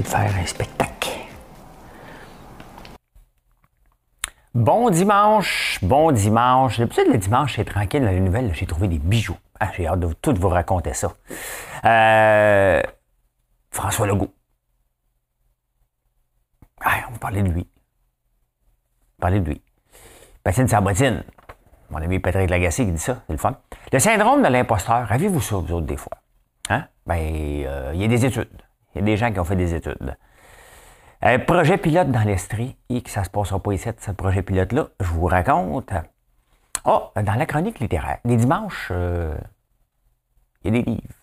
De faire un spectacle. Bon dimanche, bon dimanche. D'habitude, le dimanche, c'est tranquille dans les nouvelles. J'ai trouvé des bijoux. Ah, j'ai hâte de tout vous raconter ça. Euh, François Legault. Ah, on va parler de lui. Parler de lui. Patine Sabotine. Mon ami Patrick Lagacé qui dit ça, c'est le fun. Le syndrome de l'imposteur, avez-vous ça, vous autres, des fois? Hein? Ben, euh, il y a des études. Il y a des gens qui ont fait des études. Un projet pilote dans l'Estrie, et que ça ne se passera pas ici, ce projet pilote-là, je vous raconte. Oh, dans la chronique littéraire, les dimanches, euh, il y a des livres.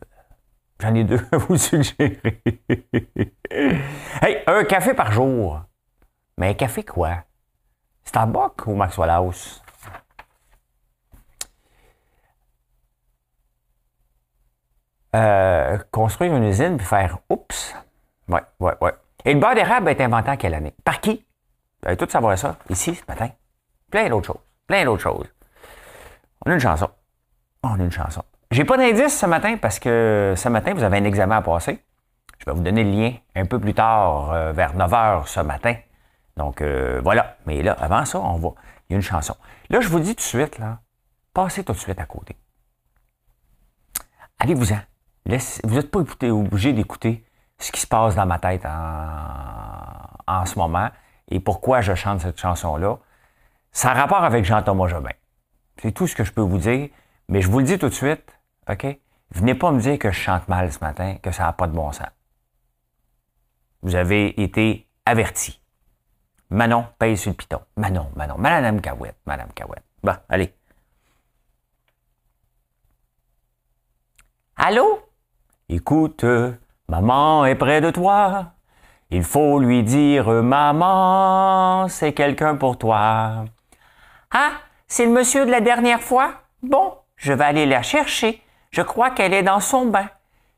J'en ai deux à vous suggérer. hey, un café par jour. Mais un café quoi? Starbucks ou Maxwell House? Euh, construire une usine puis faire oups. Ouais, ouais, ouais. Et le beurre d'érable a été inventé en quelle année? Par qui? Vous allez tout savoir ça, ici, ce matin. Plein d'autres choses. Plein d'autres choses. On a une chanson. On a une chanson. J'ai pas d'indice ce matin parce que ce matin, vous avez un examen à passer. Je vais vous donner le lien un peu plus tard, euh, vers 9 h ce matin. Donc, euh, voilà. Mais là, avant ça, on va. Il y a une chanson. Là, je vous dis tout de suite, là, passez tout de suite à côté. Allez-vous-en vous n'êtes pas obligé d'écouter ce qui se passe dans ma tête en, ce moment et pourquoi je chante cette chanson-là. Ça a rapport avec Jean-Thomas Jobin. C'est tout ce que je peux vous dire, mais je vous le dis tout de suite, OK? Venez pas me dire que je chante mal ce matin, que ça n'a pas de bon sens. Vous avez été averti. Manon paye sur le piton. Manon, Manon. Madame Cahouette, Madame Cahouette. Bon, allez. Allô? Écoute, maman est près de toi. Il faut lui dire, maman, c'est quelqu'un pour toi. Ah, c'est le monsieur de la dernière fois? Bon, je vais aller la chercher. Je crois qu'elle est dans son bain.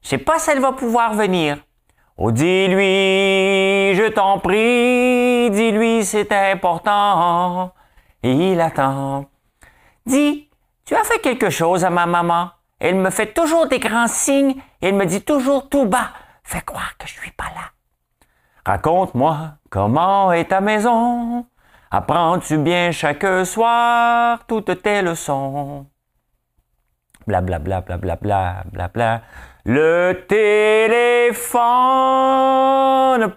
Je sais pas si elle va pouvoir venir. Oh, dis-lui, je t'en prie, dis-lui, c'est important. Il attend. Dis, tu as fait quelque chose à ma maman? Elle me fait toujours des grands signes et elle me dit toujours tout bas, fais croire que je suis pas là. Raconte-moi comment est ta maison? Apprends-tu bien chaque soir toutes tes leçons? Bla bla bla bla. Le téléphone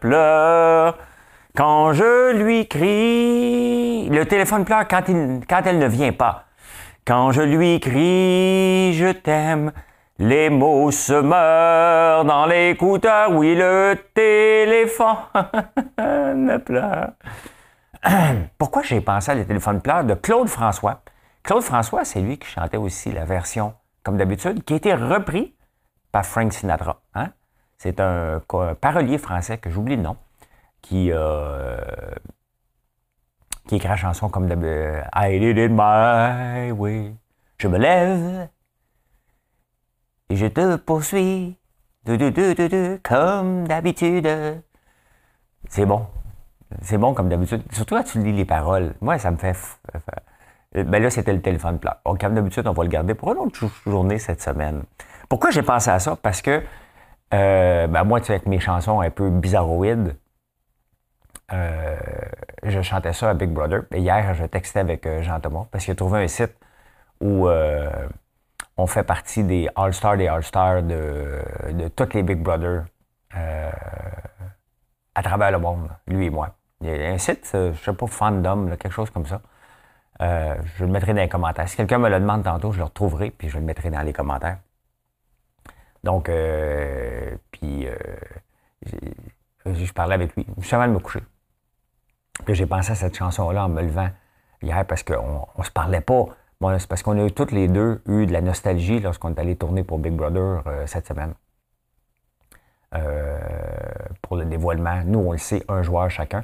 pleure quand je lui crie. Le téléphone pleure quand elle ne vient pas. Quand je lui crie je t'aime, les mots se meurent dans l'écouteur, oui, le téléphone pleure. Pourquoi j'ai pensé à le téléphone pleure de Claude François? Claude François, c'est lui qui chantait aussi la version, comme d'habitude, qui a été repris par Frank Sinatra. Hein? C'est un, parolier français que j'oublie le nom, qui, euh, qui écrit la chanson comme d'habitude. I did it my way. Je me lève et je te poursuis. comme d'habitude. C'est bon. C'est bon comme d'habitude. Surtout quand tu lis les paroles. Moi, ça me fait. Ben là, c'était le téléphone plat. comme d'habitude, on va le garder pour une autre journée cette semaine. Pourquoi j'ai pensé à ça? Parce que, euh, ben moi, tu sais, avec mes chansons un peu bizarroïdes, euh, je chantais ça à Big Brother. Hier, je textais avec euh, Jean-Thomas parce qu'il a trouvé un site où euh, on fait partie des All-Stars des All-Stars de, de tous les Big Brother à travers le monde, lui et moi. Il y a un site, je ne sais pas, fandom, quelque chose comme ça. je le mettrai dans les commentaires. Si quelqu'un me le demande tantôt, je le retrouverai, puis je le mettrai dans les commentaires. Donc, puis, je parlais avec lui. Je suis de me coucher j'ai pensé à cette chanson-là en me levant hier parce qu'on ne se parlait pas. Bon, c'est parce qu'on a eu toutes les deux eu de la nostalgie lorsqu'on est allé tourner pour Big Brother euh, cette semaine. Euh, pour le dévoilement. Nous, on le sait, un joueur chacun.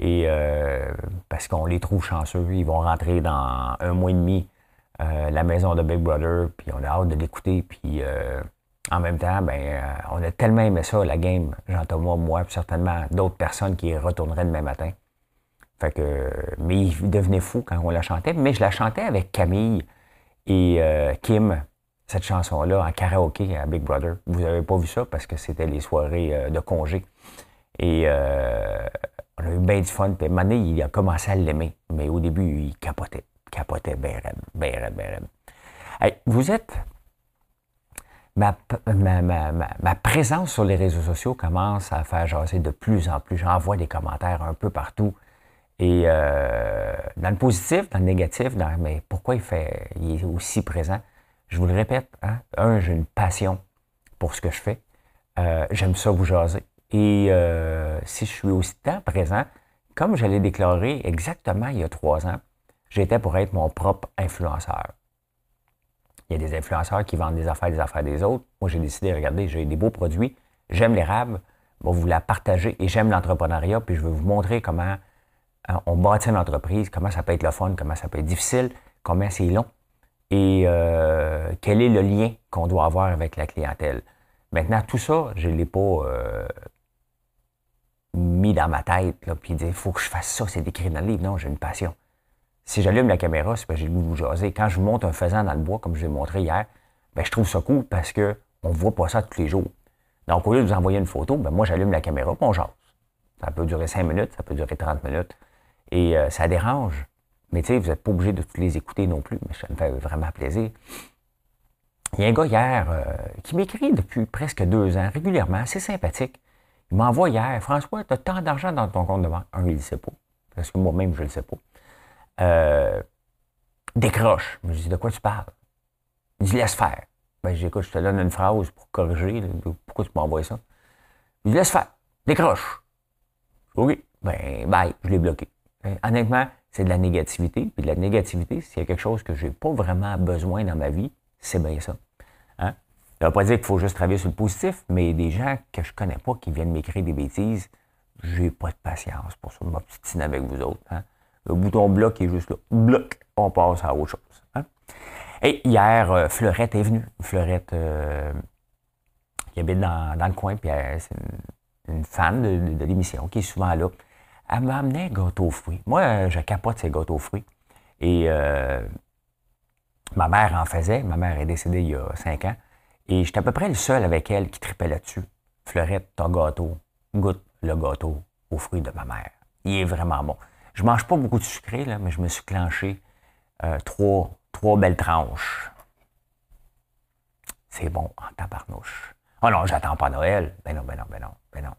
Et euh, parce qu'on les trouve chanceux, ils vont rentrer dans un mois et demi la maison de Big Brother, puis on a hâte de l'écouter. Puis en même temps, ben, on a tellement aimé ça, la game, Jean-Thomas, moi, puis certainement d'autres personnes qui retourneraient demain matin. Fait que, mais il devenait fou quand on la chantait. Mais je la chantais avec Camille et Kim, cette chanson-là, en karaoké à Big Brother. Vous n'avez pas vu ça parce que c'était les soirées de congé. Et on a eu bien du fun. Puis à il a commencé à l'aimer. Mais au début, il capotait. Capotait bien raide, bien bien vous êtes... Ma, ma, présence sur les réseaux sociaux commence à faire jaser de plus en plus. J'envoie des commentaires un peu partout. Et euh, dans le positif, dans le négatif, dans, mais pourquoi il, fait, il est aussi présent? Je vous le répète, hein? un, j'ai une passion pour ce que je fais. Euh, j'aime ça vous jaser. Et euh, si je suis aussi temps présent, comme je l'ai déclaré exactement il y a trois ans, j'étais pour être mon propre influenceur. Il y a des influenceurs qui vendent des affaires, des affaires des autres. Moi, j'ai décidé, regardez, j'ai des beaux produits, j'aime l'érable, je vais vous la partager et j'aime l'entrepreneuriat, puis je vais vous montrer comment on bâtit une entreprise, comment ça peut être le fun, comment ça peut être difficile, comment c'est long? Et euh, quel est le lien qu'on doit avoir avec la clientèle? Maintenant, tout ça, je ne l'ai pas mis dans ma tête, là, puis dire, il faut que je fasse ça, c'est décrit dans le livre. Non, j'ai une passion. Si j'allume la caméra, c'est parce que j'ai le goût de vous jaser. Quand je vous montre un faisan dans le bois, comme je l'ai montré hier, ben, je trouve ça cool parce qu'on ne voit pas ça tous les jours. Donc, au lieu de vous envoyer une photo, ben, moi, j'allume la caméra et on jase. Ça peut durer 5 minutes, ça peut durer 30 minutes. Et euh, ça dérange. Mais tu sais, vous n'êtes pas obligé de toutes les écouter non plus, mais ça me fait vraiment plaisir. Il y a un gars hier euh, qui m'écrit depuis presque deux ans, régulièrement, c'est sympathique. Il m'envoie hier, François, tu as tant d'argent dans ton compte de banque? Un, il ne le sait pas. Parce que moi-même, je ne le sais pas. Euh, décroche. Je dis, de quoi tu parles? Il dit, laisse faire. Ben, je dis, écoute, je te donne une phrase pour corriger. Pourquoi tu m'envoies ça? Il dit, laisse faire. Décroche. OK. Ben, bye. Je l'ai bloqué. Ben, honnêtement, c'est de la négativité. Puis de la négativité, s'il y a quelque chose que je n'ai pas vraiment besoin dans ma vie, c'est bien ça. Hein? Ça ne veut pas dire qu'il faut juste travailler sur le positif, mais des gens que je ne connais pas qui viennent m'écrire des bêtises, j'ai pas de patience pour ça. Ma petite avec vous autres. Hein. Le bouton bloc est juste là. Bloc, on passe à autre chose. Hein. Hier, euh, Fleurette est venue. Fleurette, euh, qui habite dans, le coin, puis c'est une, fan de, l'émission qui est souvent là. Elle m'a amené un gâteau aux fruits. Moi, je capote ces gâteaux aux fruits. Et euh, ma mère en faisait. Ma mère est décédée il y a cinq ans. Et j'étais à peu près le seul avec elle qui tripait là-dessus. Fleurette, ton gâteau, goûte le gâteau aux fruits de ma mère. Il est vraiment bon. Je mange pas beaucoup de sucré, là, mais je me suis clenché euh, trois, trois belles tranches. C'est bon en tabarnouche. Oh non, j'attends pas Noël. Ben non, ben non, ben non, ben non.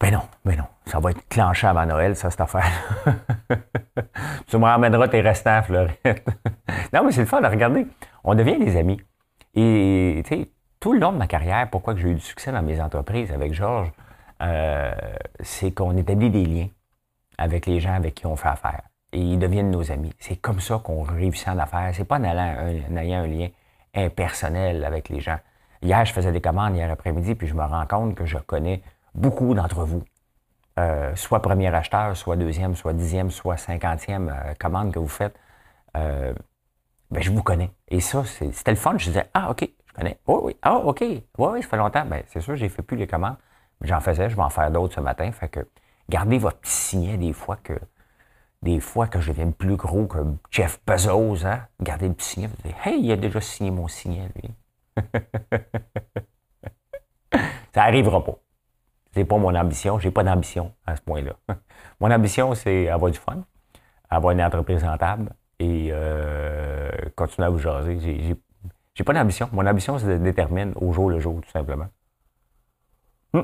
Ben non, ben non. Ça va être clenché avant Noël, ça, cette affaire. tu me ramèneras tes restants, Fleurette. non, mais c'est le fun de regarder on devient des amis. Et tu sais, tout le long de ma carrière, pourquoi j'ai eu du succès dans mes entreprises avec Georges, euh, c'est qu'on établit des liens avec les gens avec qui on fait affaire. Et ils deviennent nos amis. C'est comme ça qu'on réussit en affaires. C'est pas en, ayant un lien impersonnel avec les gens. Hier, je faisais des commandes hier après-midi, puis je me rends compte que je connais beaucoup d'entre vous. Euh, soit premier acheteur, soit deuxième, soit dixième, soit cinquantième euh, commande que vous faites ben, je vous connais. Et ça, c'était le fun. Je disais, ah, OK, je connais. Oh, oui, ah, OK. Oui, oui, ça fait longtemps. Ben, c'est sûr, j'ai fait plus les commandes. Mais j'en faisais, je vais en faire d'autres ce matin. Fait que, gardez votre petit signet des fois que, des fois que je deviens plus gros que Jeff Bezos, hein. Gardez le petit signet. Vous dites, hey, il a déjà signé mon signet, lui. ça arrivera pas. C'est pas mon ambition. J'ai pas d'ambition à ce point-là. mon ambition, c'est avoir du fun, avoir une entreprise rentable, et euh, continuer à vous jaser. J'ai pas d'ambition. Mon ambition, c'est de déterminer au jour le jour, tout simplement. Hmm.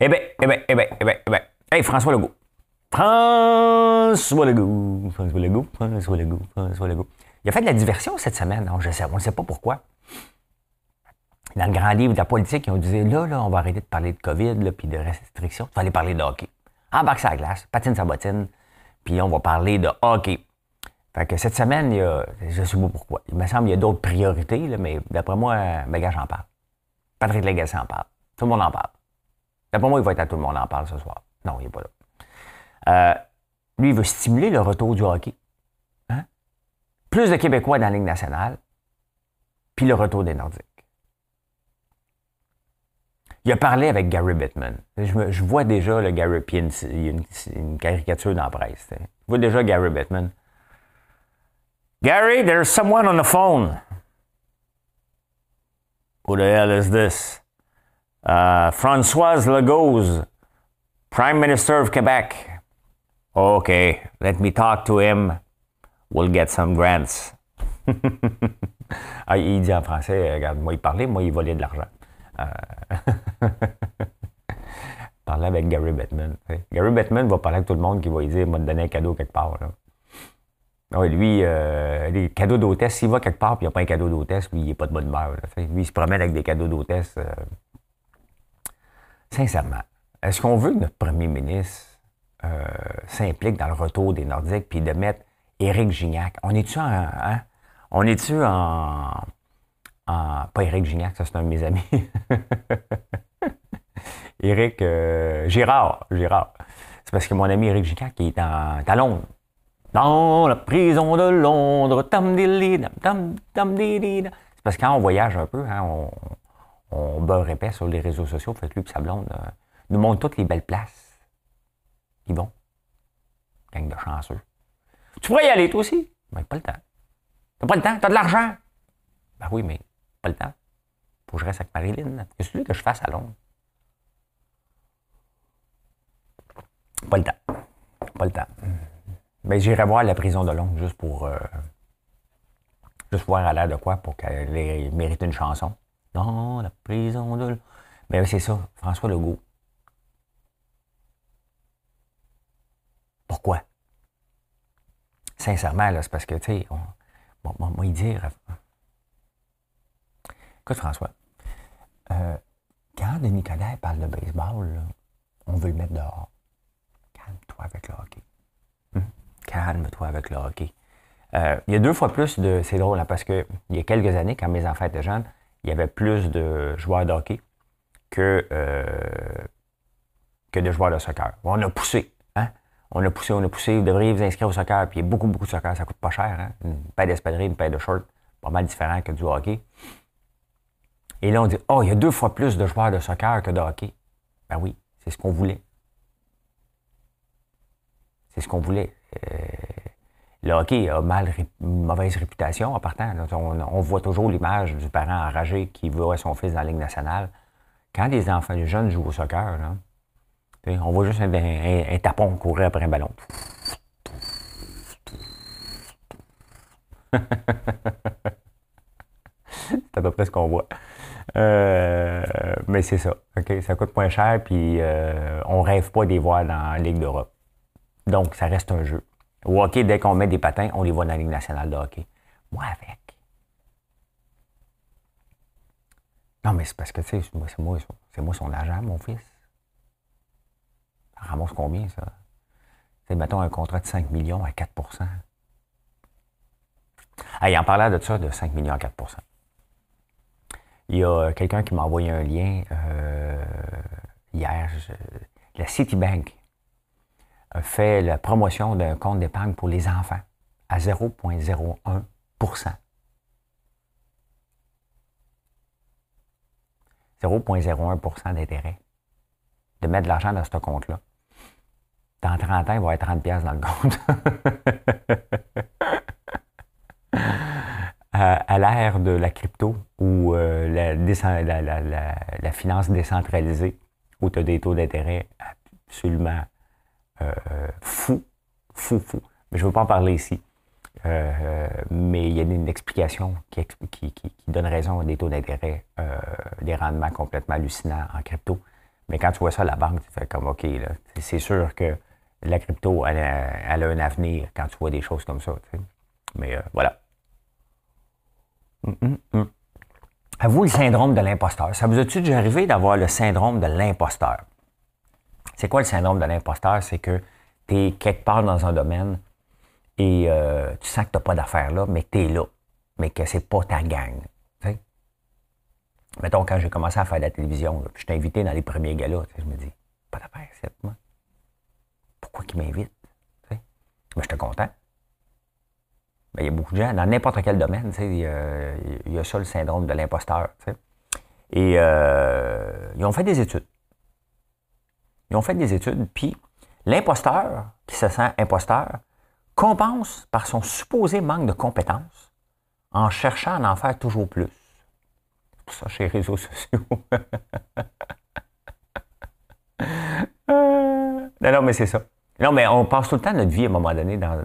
Eh bien, eh bien, eh bien, eh bien, eh bien. Hey, François Legault. François Legault. François Legault. François Legault. François Legault. Il a fait de la diversion cette semaine. On ne sait pas pourquoi. Dans le grand livre de la politique, ils ont dit là, là, on va arrêter de parler de COVID, puis de restrictions. Il aller parler de hockey. Embarque sa glace, patine sa bottine, puis on va parler de hockey. Fait que cette semaine, il y a, je sais pas pourquoi. Il me semble qu'il y a d'autres priorités, mais d'après moi, ben, gars, j'en parle. Patrick Legacy en parle. Tout le monde en parle. D'après moi, il va être à tout le monde en parle ce soir. Non, il n'est pas là. Euh, lui, il veut stimuler le retour du hockey. Hein? Plus de Québécois dans la Ligue nationale, puis le retour des Nordiques. Il a parlé avec Gary Bettman. Je, vois déjà le Gary, puis il y a une, caricature dans la presse. Je vois déjà Gary Bettman. Gary, there's someone on the phone. Who the hell is this? Uh, Françoise Legault, Prime Minister of Quebec. Okay, let me talk to him. We'll get some grants. ah, il dit en français, regarde, moi il parlait, moi il volait de l'argent. Euh... parler avec Gary Bettman. Gary Bettman va parler avec tout le monde qui va lui dire, te donner un cadeau quelque part. Là. Oui, lui, euh, les cadeaux d'hôtesse, s'il va quelque part et il n'y a pas un cadeau d'hôtesse, lui, il n'est pas de bonne humeur. Lui, il se promène avec des cadeaux d'hôtesse. Euh, sincèrement, est-ce qu'on veut que notre premier ministre euh, s'implique dans le retour des Nordiques puis de mettre Éric Gignac? On est-tu en. Hein? On est-tu en, Pas Éric Gignac, ça c'est un de mes amis. Éric euh, Girard. Girard. C'est parce que mon ami Éric Gignac qui est en, Londres. Dans la prison de Londres, C'est parce que quand on voyage un peu, hein, on, on beurre épais sur les réseaux sociaux. Fait lui et sa blonde euh, nous montrent toutes les belles places. Ils vont. Gang de chanceux. Tu pourrais y aller, toi aussi? Mais pas le temps. T'as pas le temps? T'as de l'argent? Ben oui, mais pas le temps. Faut que je reste avec Marilyn. Que que je fasse à Londres? Pas le temps. Pas le temps. Ben, j'irai voir la prison de Londres juste pour. Euh, juste voir à l'air de quoi pour qu'elle mérite une chanson. Dans la prison de. Mais c'est ça, François Legault. Pourquoi? Sincèrement, c'est parce que, tu sais, moi, il dire. Écoute, François, euh, quand Denis Coderre parle de baseball, on veut le mettre dehors. Calme-toi avec le hockey. Hum? Calme-toi avec le hockey. Euh, il y a deux fois plus de. C'est drôle, hein, parce qu'il y a quelques années, quand mes enfants étaient jeunes, il y avait plus de joueurs de hockey que, euh, que de joueurs de soccer. On a poussé. Hein? On a poussé, on a poussé. Vous devriez vous inscrire au soccer. Puis il y a beaucoup, beaucoup de soccer. Ça coûte pas cher. Hein? Une paire d'espadrilles, une paire de shorts, pas mal différent que du hockey. Et là, on dit Oh, il y a deux fois plus de joueurs de soccer que de hockey. Ben oui, c'est ce qu'on voulait. C'est ce qu'on voulait. Euh, le hockey a une mauvaise réputation en partant. On, voit toujours l'image du parent enragé qui voit son fils dans la Ligue nationale. Quand les enfants, les jeunes jouent au soccer, on voit juste un, tapon courir après un ballon. c'est à peu près ce qu'on voit. Euh, mais c'est ça. Ça coûte moins cher, puis euh, on rêve pas des voir dans la Ligue d'Europe. Donc, ça reste un jeu. Au hockey, dès qu'on met des patins, on les voit dans la Ligue nationale de hockey. Moi, avec. Non, mais c'est parce que, tu sais, c'est moi, c'est moi son agent, mon fils. Ça ramasse combien, ça? C'est, mettons, un contrat de 5 millions à 4% Hey, en parlant de ça, de 5 millions à 4 il y a quelqu'un qui m'a envoyé un lien euh, hier. la Citibank fait la promotion d'un compte d'épargne pour les enfants à 0,01% 0,01% d'intérêt. De mettre de l'argent dans ce compte-là. Dans 30 ans, il va y avoir 30 dans le compte. à, l'ère de la crypto ou euh, la, finance décentralisée, où tu as des taux d'intérêt absolument euh, fou, fou, fou. Mais je ne veux pas en parler ici. Euh, mais il y a une explication qui, donne raison à des taux d'intérêt, euh, des rendements complètement hallucinants en crypto. Mais quand tu vois ça la banque, tu fais comme OK, c'est sûr que la crypto, elle a, un avenir quand tu vois des choses comme ça. Mais voilà. À vous le syndrome de l'imposteur. Ça vous a-tu déjà arrivé d'avoir le syndrome de l'imposteur? C'est quoi le syndrome de l'imposteur? C'est que tu es quelque part dans un domaine et euh, tu sens que tu n'as pas d'affaires là, mais tu es là, mais que c'est pas ta gang. Mettons, quand j'ai commencé à faire de la télévision, puis je t'ai invité dans les premiers galas, je me dis, pas d'affaire, c'est moi. Pourquoi qu'il m'invite? Mais j'étais content. Ben, il y a beaucoup de gens, dans n'importe quel domaine, il y, a, ça le syndrome de l'imposteur. Et euh, ils ont fait des études. Ils ont fait des études, puis l'imposteur, qui se sent imposteur, compense par son supposé manque de compétences en cherchant à en faire toujours plus. C'est pour ça chez les réseaux sociaux. Non, mais c'est ça. Non, mais on passe tout le temps notre vie à un moment donné dans,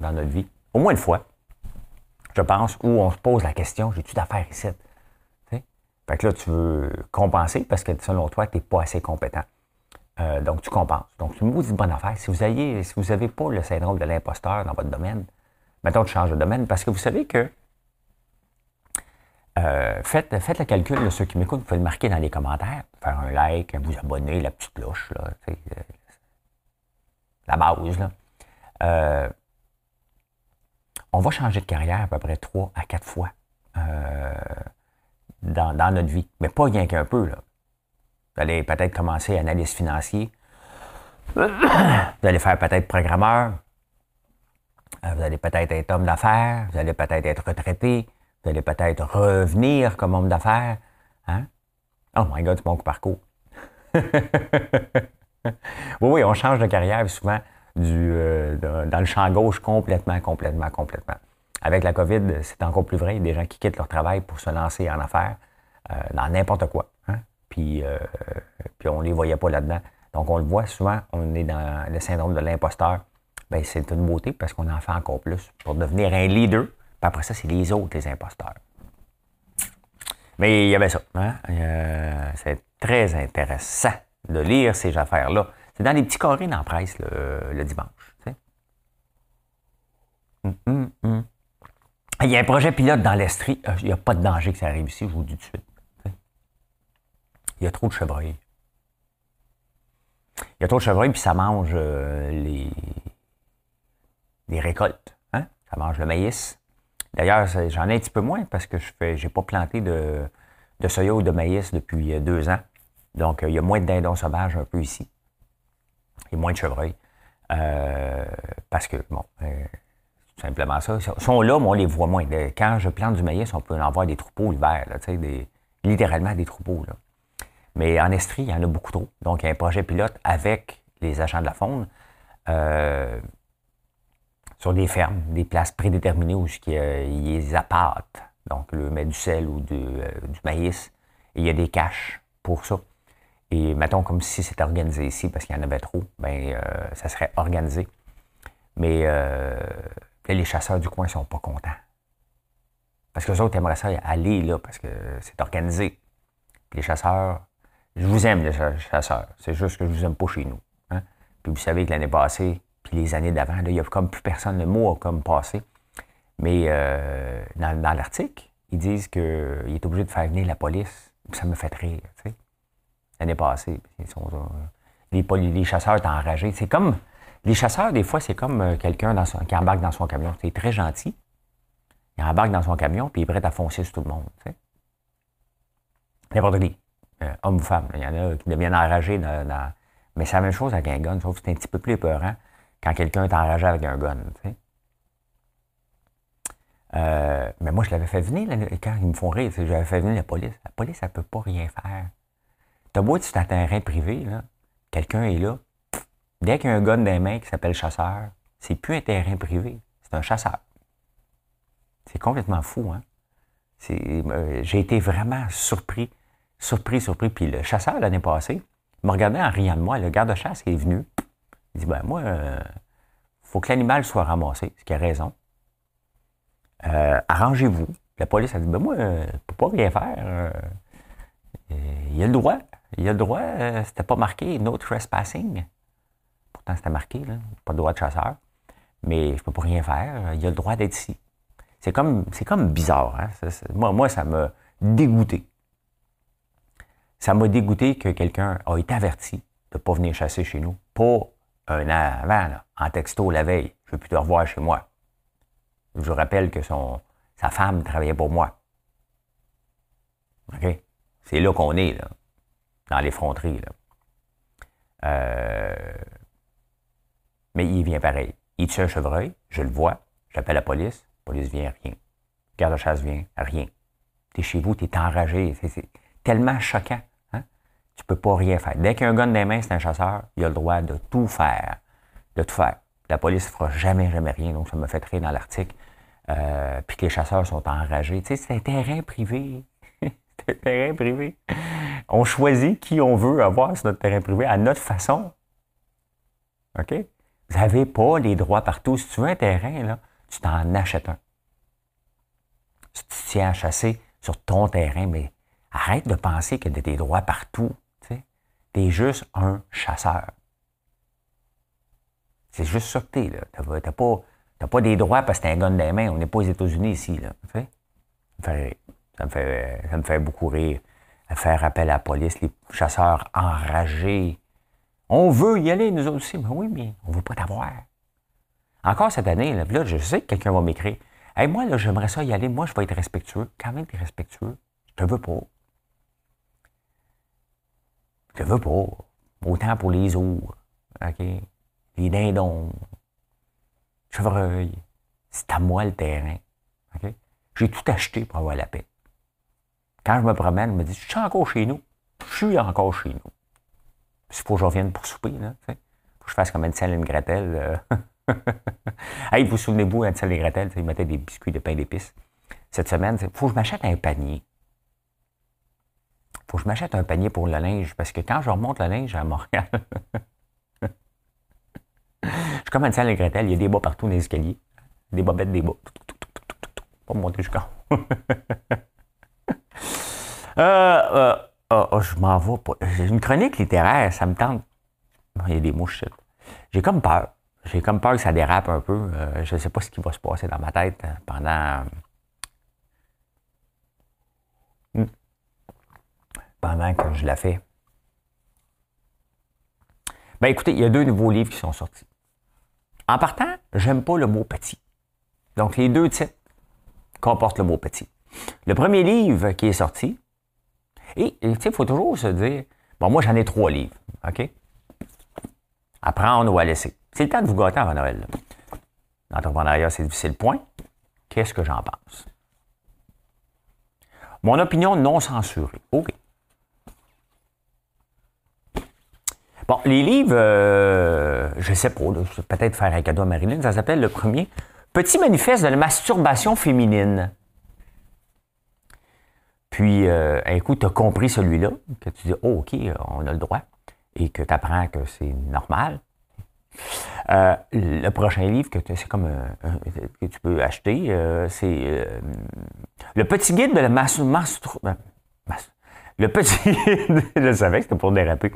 notre vie. Au moins une fois, je pense, où on se pose la question, j'ai-tu d'affaires ici? Fait que là, tu veux compenser parce que selon toi, tu n'es pas assez compétent. Euh, donc, tu compenses. Donc, c'est une bonne affaire. Si vous n'avez si vous pas le syndrome de l'imposteur dans votre domaine, mettons, tu changes de domaine parce que vous savez que euh, faites, faites, le calcul ceux qui m'écoutent, vous pouvez le marquer dans les commentaires, faire un like, vous abonner, la petite cloche, là, euh, la base. Là. On va changer de carrière à peu près trois à quatre fois dans, notre vie. Mais pas rien qu'un peu. Là. Vous allez peut-être commencer analyste financier. Vous allez faire peut-être programmeur. Euh, vous allez peut-être être homme d'affaires. Vous allez peut-être être retraité. Vous allez peut-être revenir comme homme d'affaires. Hein? Oh my God, c'est mon parcours. oui, oui, on change de carrière souvent euh, dans le champ gauche complètement, complètement, complètement. Avec la COVID, c'est encore plus vrai. Il y a des gens qui quittent leur travail pour se lancer en affaires euh, dans n'importe quoi. Hein. Puis, euh, puis on ne les voyait pas là-dedans. Donc, on le voit souvent, on est dans le syndrome de l'imposteur. Bien, c'est une beauté parce qu'on en fait encore plus pour devenir un leader. Puis après ça, c'est les autres, les imposteurs. Mais il y avait ça. Hein. C'est très intéressant de lire ces affaires-là. C'est dans les petits carrés dans la presse le, dimanche. Hum, hum, hum. Il y a un projet pilote dans l'Estrie. Euh, il n'y a pas de danger que ça arrive ici, je vous le dis tout de suite. Il y a trop de chevreuils. Il y a trop de chevreuils, puis ça mange euh, les, récoltes. Hein? Ça mange le maïs. D'ailleurs, j'en ai un petit peu moins parce que je n'ai pas planté de, de soya ou de maïs depuis euh, deux ans. Donc, il y a moins de dindons sauvages un peu ici. A moins de chevreuils. parce que, bon, simplement ça. Ils sont là, mais on les voit moins. Quand je plante du maïs, on peut en voir des troupeaux l'hiver, littéralement des troupeaux. Mais en Estrie, il y en a beaucoup trop. Donc, il y a un projet pilote avec les agents de la faune euh, sur des fermes, des places prédéterminées où il y a des appâtent. Donc, le met du sel ou euh, du maïs. Et il y a des caches pour ça. Et mettons comme si c'était organisé ici parce qu'il y en avait trop, ben euh, ça serait organisé. Mais les chasseurs du coin ne sont pas contents. Parce que les autres aimeraient ça aller là, parce que c'est organisé. les chasseurs, je vous aime, les chasseurs. C'est juste que je vous aime pas chez nous. Hein. Puis vous savez que l'année passée, puis les années d'avant, il n'y a comme plus personne, le mot a comme passé. Mais euh, dans, l'article, ils disent qu'il est obligé de faire venir la police. Ça me fait rire, L'année passée, euh, les, les, chasseurs étaient enragés. C'est comme, les chasseurs, des fois, c'est comme euh, quelqu'un qui embarque dans son camion. C'est très gentil. Il embarque dans son camion, puis il est prêt à foncer sur tout le monde. N'importe qui. Euh, homme ou femme. Il y en a qui deviennent enragés. Dans, Mais c'est la même chose avec un gun, sauf que c'est un petit peu plus épeurant quand quelqu'un est enragé avec un gun. Mais moi, je l'avais fait venir quand ils me font rire. J'avais fait venir la police. La police, elle ne peut pas rien faire. T'as beau être sur un terrain privé, quelqu'un est là, Dès qu'il y a un gun dans les mains qui s'appelle chasseur, c'est plus un terrain privé, c'est un chasseur. C'est complètement fou, hein? Euh, j'ai été vraiment surpris, surpris, surpris. Puis le chasseur, l'année passée, m'a regardé en riant de moi. Le garde-chasse est venu. Il dit, ben moi, euh, faut que l'animal soit ramassé, ce qui a raison. Euh, arrangez-vous. La police a dit, ben moi, je ne peux pas rien faire. il a le droit. Il a le droit. C'était pas marqué no trespassing c'était marqué, pas de droit de chasseur. Mais je peux pas rien faire. Il a le droit d'être ici. C'est comme, bizarre. Hein. moi, ça m'a dégoûté. Ça m'a dégoûté que quelqu'un a été averti de ne pas venir chasser chez nous. Pas un an avant, en texto la veille. Je ne veux plus te revoir chez moi. Je rappelle que sa femme travaillait pour moi. OK? C'est là qu'on est, là, dans l'effronterie. Euh, mais il vient pareil. Il tue un chevreuil, je le vois, j'appelle la police, la police vient, rien. Garde de chasse vient, rien. T'es chez vous, t'es enragé. C'est tellement choquant. Hein? Tu peux pas rien faire. Dès qu'il y a un gun les mains, c'est un chasseur, il a le droit de tout faire. De tout faire. La police ne fera jamais, jamais rien. Donc, ça me fait rire dans l'article. Euh, puis que les chasseurs sont enragés. Tu sais, c'est un terrain privé. c'est un terrain privé. On choisit qui on veut avoir sur notre terrain privé à notre façon. OK? Vous n'avez pas les droits partout. Si tu veux un terrain, là, tu t'en achètes un. Si tu tiens à chasser sur ton terrain, mais arrête de penser que tu as des droits partout. Tu es juste un chasseur. C'est juste ça que tu es. Tu n'as pas, pas, des droits parce que tu un gun les mains. On n'est pas aux États-Unis ici. Là, ça, me fait, ça me fait beaucoup rire. Faire appel à la police, les chasseurs enragés. On veut y aller, nous aussi. Mais oui, mais on ne veut pas t'avoir. Encore cette année, là, je sais que quelqu'un va m'écrire. Hey, moi, là, j'aimerais ça y aller. Moi, je vais être respectueux. Quand même, tu es respectueux. Je te veux pas. Je te veux pas. Autant pour les ours. OK? Les dindons. Chevreuil. C'est à moi le terrain. J'ai tout acheté pour avoir la paix. Quand je me promène, je me dis, je suis encore chez nous. Je suis encore chez nous. Il faut que je revienne pour souper. Là, faut que je fasse comme Ansel et une Gretel. Euh. hey, vous souvenez-vous, Ansel et Gretel, ils mettaient des biscuits de pain d'épices. Cette semaine, il faut que je m'achète un panier. Faut que je m'achète un panier pour le linge, parce que quand je remonte le linge à Montréal, je suis comme Ansel et Gretel, il y a des bas partout dans les escaliers. Des bobettes, des bas. Pas monter jusqu'en euh, euh, oh, oh, je m'en vais pas. Une chronique littéraire, ça me tente. Il y a des mouches. J'ai comme peur. J'ai comme peur que ça dérape un peu. Euh, je ne sais pas ce qui va se passer dans ma tête pendant. Hmm, pendant que je la fais. Ben écoutez, il y a deux nouveaux livres qui sont sortis. En partant, j'aime pas le mot petit. Donc les deux titres comportent le mot petit. Le premier livre qui est sorti, et il faut toujours se dire, bon, moi j'en ai trois livres, OK? À prendre ou à laisser. C'est le temps de vous gâter avant Noël. L'entrepreneuriat, c'est difficile, point. Qu'est-ce que j'en pense? Mon opinion non censurée. OK. Bon, les livres, euh, je sais pas, je vais peut-être faire un cadeau à Marilyn. Ça s'appelle le premier Petit manifeste de la masturbation féminine. Puis, euh, un coup, tu as compris celui-là, que tu dis, oh, OK, on a le droit, et que tu apprends que c'est normal. Euh, le prochain livre que, c'est comme que tu peux acheter, euh, c'est Le petit guide de la savais c'était pour déraper.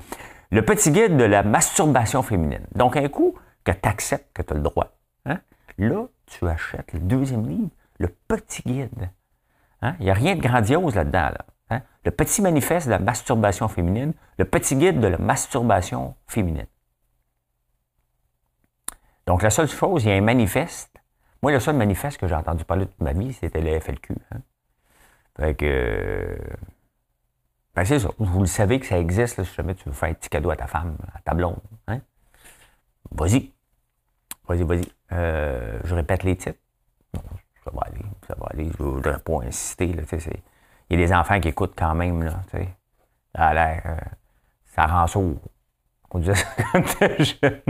Le petit guide de la masturbation féminine. Donc, un coup que tu acceptes que tu as le droit, hein, là, tu achètes le deuxième livre, le petit guide Hein? Il n'y a rien de grandiose là-dedans. Hein? Le petit manifeste de la masturbation féminine, le petit guide de la masturbation féminine. Donc, la seule chose, il y a un manifeste. Moi, le seul manifeste que j'ai entendu parler toute ma vie, c'était le FLQ. Hein? Fait que. Ben, c'est ça. Vous le savez que ça existe, si jamais tu veux faire un petit cadeau à ta femme, à ta blonde. Vas-y. Vas-y, vas-y. Euh, je répète les titres Je ne voudrais pas insister. Là, il y a des enfants qui écoutent quand même. Là, ça a l'air. Euh, ça rend sourd. On disait ça quand t'es jeune.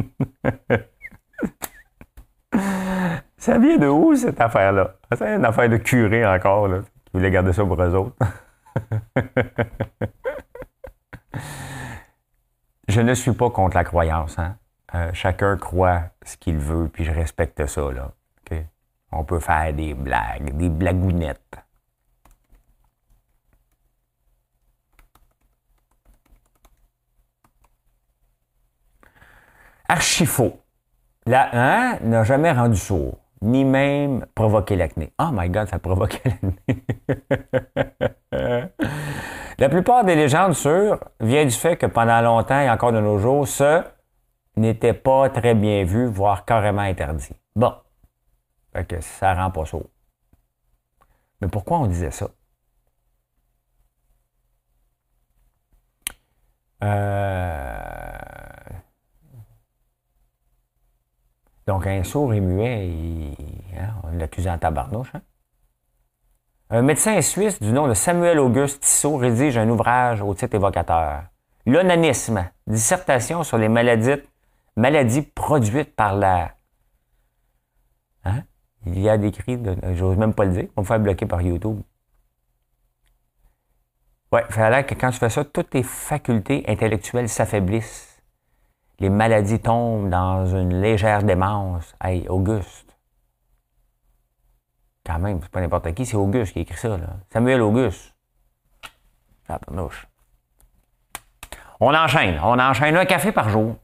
ça vient de où, cette affaire-là? C'est une affaire de curé encore, là, qui voulait garder ça pour eux autres. je ne suis pas contre la croyance. Hein? Euh, chacun croit ce qu'il veut, puis je respecte ça. Là on peut faire des blagues, des blagounettes. Archifaux. La 1 n'a jamais rendu sourd, ni même provoqué l'acné. Oh my God, ça provoquait l'acné. La plupart des légendes sûres viennent du fait que pendant longtemps et encore de nos jours, ce n'était pas très bien vu, voire carrément interdit. Bon, fait que ça rend pas sourd. Mais pourquoi on disait ça? Euh, donc, un sourd et muet, hein, on l'accuse en tabarnouche. Hein? Un médecin suisse du nom de Samuel Auguste Tissot rédige un ouvrage au titre évocateur. L'onanisme, dissertation sur les maladies, maladies produites par la... Hein? Il y a décrit, de... j'ose même pas le dire, on me faire bloquer par YouTube. Ouais, il fallait que quand tu fais ça, toutes tes facultés intellectuelles s'affaiblissent. Les maladies tombent dans une légère démence. Hey, Auguste. Quand même, c'est pas n'importe qui, c'est Auguste qui écrit ça. Là. Samuel Auguste. Ah, on enchaîne. On enchaîne un café par jour.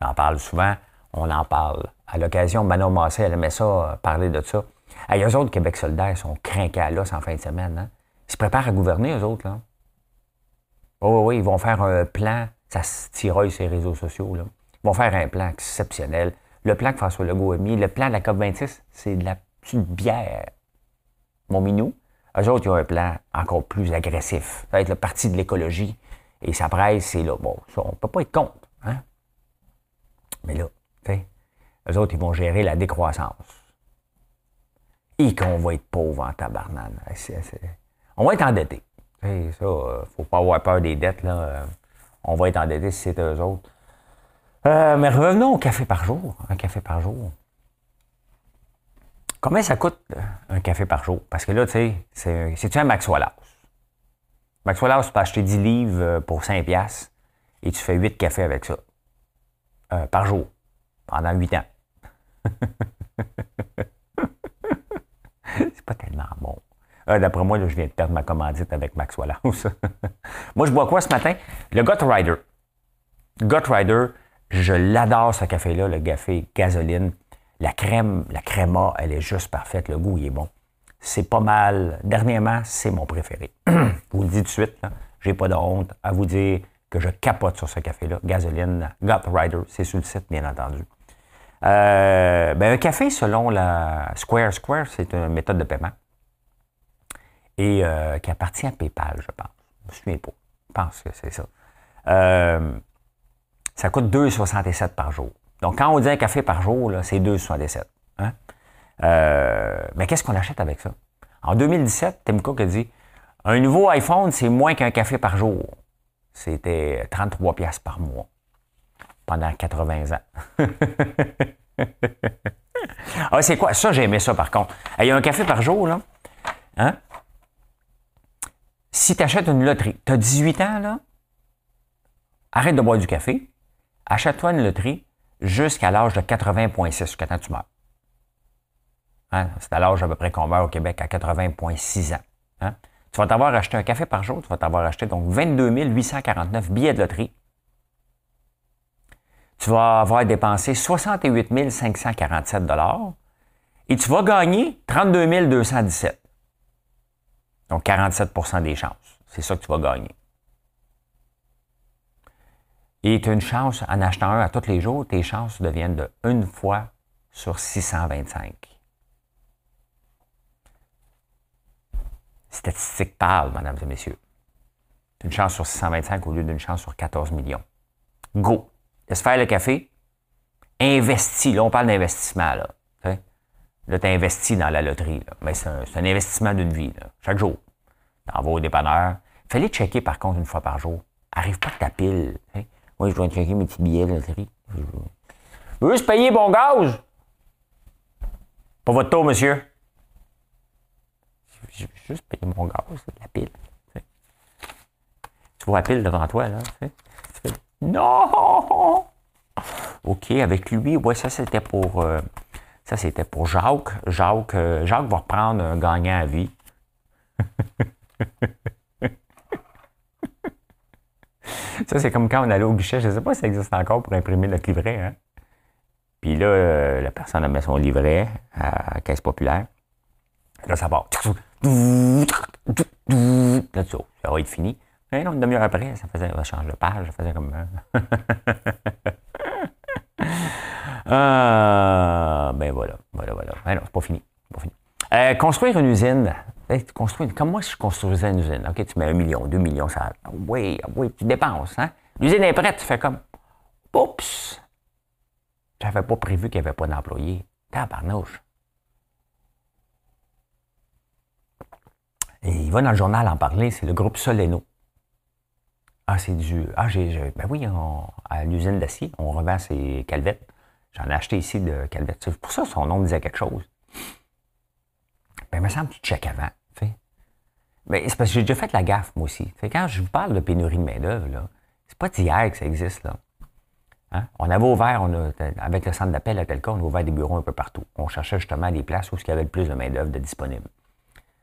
On en parle souvent. On en parle. À l'occasion, Manon Massé, elle aimait ça, euh, parler de ça. Hey, eux autres, Québec solidaire, sont crinqués à l'os en fin de semaine. Hein? Ils se préparent à gouverner, eux autres. Là. Oh, oui, ils vont faire un plan. Ça se tiraille les réseaux sociaux. Là. Ils vont faire un plan exceptionnel. Le plan que François Legault a mis, le plan de la COP26, c'est de la petite bière. Mon minou. Eux autres, ils ont un plan encore plus agressif. Ça va être le parti de l'écologie. Et sa presse, c'est là. Bon, ça, on ne peut pas être contre. Hein? Mais là, tu sais, eux autres, ils vont gérer la décroissance. Et qu'on va être pauvre en tabarnane. On va être endetté. Ça, il euh, ne faut pas avoir peur des dettes. Là. Euh, on va être endetté si c'est eux autres. Euh, mais revenons au café par jour. Un café par jour. Combien ça coûte un café par jour? Parce que là, tu sais, c'est-tu un Maxwell House? Maxwell House, tu peux acheter 10 livres pour 5 piastres et tu fais 8 cafés avec ça. par jour. Pendant 8 ans. c'est pas tellement bon. Euh, d'après moi, je viens de perdre ma commandite avec Maxwell House. moi, je bois quoi ce matin? Le Gut Rider. Gut Rider, je l'adore ce café-là, le café gasoline. La crème, la créma, elle est juste parfaite. Le goût, il est bon. C'est pas mal. Dernièrement, c'est mon préféré. je vous le dis tout de suite, j'ai pas de honte à vous dire que je capote sur ce café-là. Gasoline, Gut Rider, c'est sur le site, bien entendu. Euh, ben, un café, selon la Square Square, c'est une méthode de paiement et euh, qui appartient à PayPal, je pense. Je me souviens pas. Je pense que c'est ça. Euh, ça coûte 2,67 par jour. Donc, quand on dit un café par jour, c'est 2,67. Hein? Mais qu'est-ce qu'on achète avec ça? En 2017, Tim Cook a dit un nouveau iPhone, c'est moins qu'un café par jour. C'était 33 pièces par mois pendant 80 ans. ah, c'est quoi? Ça, j'aimais ça, par contre. Il y a un café par jour, là. Hein? si tu achètes une loterie, tu as 18 ans, là, arrête de boire du café, achète-toi une loterie jusqu'à l'âge de 80,6, jusqu'à que tu meurs. Hein? C'est à l'âge à peu près qu'on meurt au Québec, à 80,6 ans. Hein? Tu vas t'avoir acheté un café par jour, tu vas t'avoir acheté donc 22 849 billets de loterie. Tu vas avoir dépensé 68 547 et tu vas gagner 32 217. Donc 47% des chances. C'est ça que tu vas gagner. Et tu as une chance, en achetant un à tous les jours, tes chances deviennent de une fois sur 625. Statistique parle, mesdames et messieurs. Une chance sur 625 au lieu d'une chance sur 14 millions. Go! Laisse faire le café. Investis. Là, on parle d'investissement. Là. Là, tu investi dans la loterie. Mais c'est un, investissement d'une vie. Chaque jour. Tu vas au dépanneur. Fallait checker, par contre, une fois par jour. Arrive pas que ta pile. Oui, je dois checker mes petits billets de loterie. Je veux juste payer bon gaz. Pas votre tour, monsieur. Je veux juste payer mon gaz, la pile. Tu vois la pile devant toi, là. Non! OK, avec lui, ouais, ça c'était pour. Euh, ça, c'était pour Jacques. Jacques, euh, Jacques va reprendre un gagnant à vie. ça, c'est comme quand on allait au guichet. Je ne sais pas si ça existe encore pour imprimer notre livret. Hein? Puis là, euh, la personne a mis son livret à Caisse populaire. Là, ça part. Là, ça va être fini. Et une demi-heure après, ça faisait, change de page, ça faisait comme. Ah, ben voilà, voilà, voilà. Ben non, c'est pas fini. Pas fini. Euh, construire une usine tu construis, comme moi, si je construisais une usine, OK, tu mets un million, deux millions, ça. Oui, oui, tu dépenses, hein? L'usine est prête, tu fais comme. Oups! J'avais pas prévu qu'il n'y avait pas d'employés. Tabarnouche. Et il va dans le journal en parler, c'est le groupe Soleno. Ah, c'est du. Ah, j'ai. Ben oui, à l'usine d'acier, on revend ses calvettes. J'en ai acheté ici de calvettes. C'est pour ça son nom disait quelque chose. Ben, il me semble que tu check avant. Mais c'est parce que j'ai déjà fait la gaffe, moi aussi. quand je vous parle de pénurie de main-d'œuvre, c'est pas d'hier que ça existe. Là. Hein? On avait ouvert, on a, avec le centre d'appel à tel on a ouvert des bureaux un peu partout. On cherchait justement des places où il y avait le plus de main-d'œuvre disponible.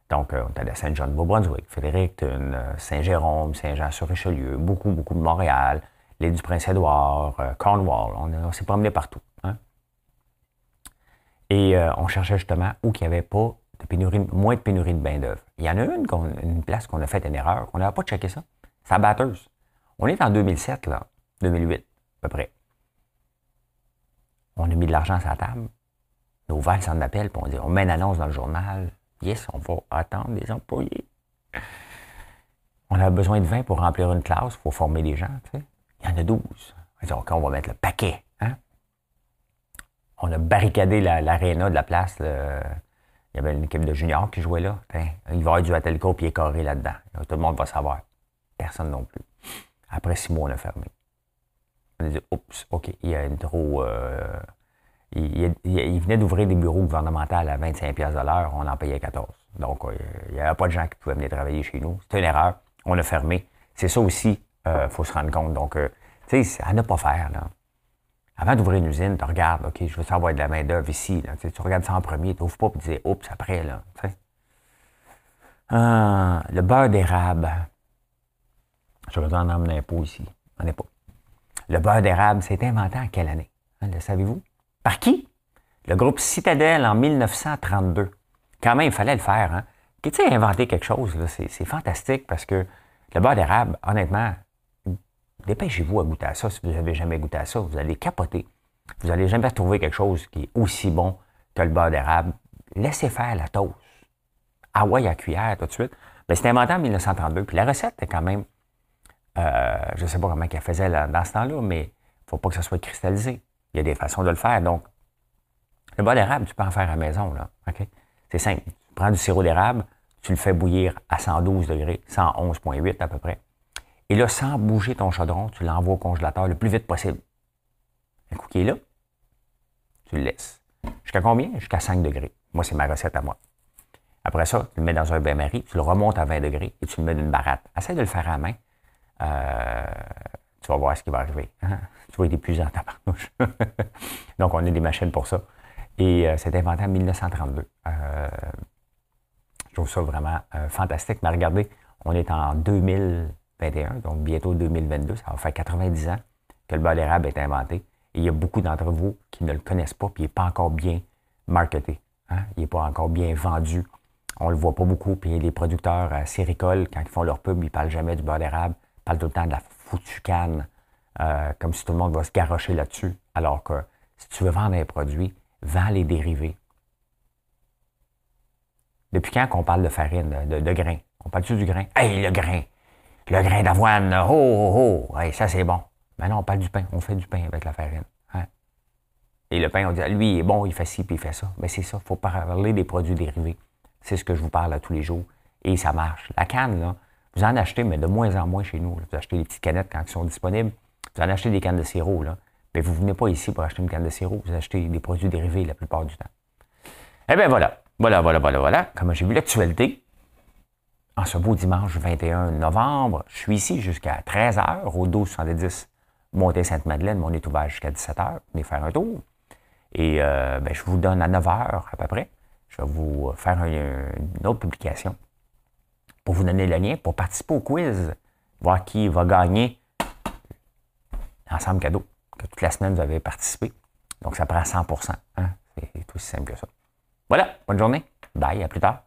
Donc, euh, on était à Saint-Jean-de-Beaubrunswick, Fredericton, euh, Saint-Jérôme, Saint-Jean-sur-Richelieu, beaucoup, beaucoup de Montréal, l'île du Prince-Édouard, euh, Cornwall. On, s'est promené partout. Hein? Et on cherchait justement où il n'y avait pas de pénurie, moins de pénurie de main-d'œuvre. Il y en a une, une place qu'on a fait une erreur. On n'avait pas checké ça. C'est la batteuse. On est en 2007, là, 2008, à peu près. On a mis de l'argent sur la table. On a ouvert le centre d'appel, puis on dit on met une annonce dans le journal. Yes, on va attendre des employés. On a besoin de 20 pour remplir une classe, pour former des gens. Il y en a 12. On dit, OK, on va mettre le paquet. Hein? On a barricadé l'aréna de la place. Il y avait une équipe de juniors qui jouait là. il va y avoir du Atelco pied carré là-dedans. Tout le monde va savoir. Personne non plus. Après six mois, on a fermé. On a dit, oups, OK, il y a une trop. Euh, il, venait d'ouvrir des bureaux gouvernementaux à 25 pièces de l'heure, on en payait 14. Donc, euh, il n'y avait pas de gens qui pouvaient venir travailler chez nous. C'était une erreur. On a fermé. C'est ça aussi, il euh, faut se rendre compte. Donc, tu sais, à ne pas faire. Là. Avant d'ouvrir une usine, tu regardes, OK, je veux savoir de la main-d'œuvre ici. Tu regardes ça en premier, tu n'ouvres pas et tu dis, oups, après. Là, ah, le beurre d'érable. Je vais en un impôt ici. On n'est pas. Le beurre d'érable, c'est inventé en quelle année? Hein, le savez-vous? Par qui? Le groupe Citadel en 1932. Quand même, il fallait le faire. Hein? Tu sais, inventer quelque chose, c'est fantastique parce que le beurre d'érable, honnêtement, dépêchez-vous à goûter à ça si vous n'avez jamais goûté à ça. Vous allez capoter. Vous n'allez jamais trouver quelque chose qui est aussi bon que le beurre d'érable. Laissez faire la toast. Ah à cuillère, tout de suite. Mais c'était inventé en 1932. Puis la recette est quand même euh, je ne sais pas comment qu'elle faisait dans ce temps-là, mais il ne faut pas que ça soit cristallisé. Il y a des façons de le faire. Donc, le bas d'érable, tu peux en faire à la maison. Là, C'est simple. Tu prends du sirop d'érable, tu le fais bouillir à 112 degrés, 111,8 à peu près. Et là, sans bouger ton chaudron, tu l'envoies au congélateur le plus vite possible. Un coup qui est là, tu le laisses. Jusqu'à combien? Jusqu'à 5 degrés. Moi, c'est ma recette à moi. Après ça, tu le mets dans un bain-marie, tu le remontes à 20 degrés et tu le mets dans une baratte. Essaye de le faire à main. Euh, tu vas voir ce qui va arriver. Tu vas être épuisant ta parnouche. Donc, on a des machines pour ça. Et euh, c'est inventé en 1932. Euh, je trouve ça vraiment fantastique. Mais regardez, on est en 2021, donc bientôt 2022. Ça va faire 90 ans que le beurre d'érable est inventé. Et il y a beaucoup d'entre vous qui ne le connaissent pas, puis il n'est pas encore bien marketé. Hein. Il n'est pas encore bien vendu. On ne le voit pas beaucoup. Puis les producteurs à Séricole, quand ils font leur pub, ils ne parlent jamais du beurre d'érable parle tout le temps de la canne, euh, comme si tout le monde va se garrocher là-dessus. Alors que si tu veux vendre un produit, vends les dérivés. Depuis quand qu'on parle de farine, de, grain? On parle-tu du grain? Hey, le grain! Le grain d'avoine! Oh, oh, oh! Hey, ça, c'est bon. Maintenant, on parle du pain. On fait du pain avec la farine. Hein? Et le pain, on dit, lui, il est bon, il fait ci, puis il fait ça. Mais c'est ça, il faut parler des produits dérivés. C'est ce que je vous parle à tous les jours. Et ça marche. La canne, là, vous en achetez, mais de moins en moins chez nous. Vous achetez des petites canettes quand elles sont disponibles. Vous en achetez des cannes de sirop. Là. Mais vous ne venez pas ici pour acheter une canne de sirop. Vous achetez des produits dérivés la plupart du temps. Eh bien voilà. Voilà, voilà, voilà, voilà. Comme j'ai vu l'actualité, en ce beau dimanche 21 novembre, je suis ici jusqu'à 13h au 1270 Montée Sainte-Madeleine. Mon est ouvert jusqu'à 17h. Venez faire un tour. Et euh, ben, je vous donne à 9h à peu près. Je vais vous faire une autre publication pour vous donner le lien pour participer au quiz, voir qui va gagner l'ensemble cadeau que toute la semaine vous avez participé. Donc ça prend 100% hein? C'est aussi simple que ça. Voilà, bonne journée. Bye, à plus tard.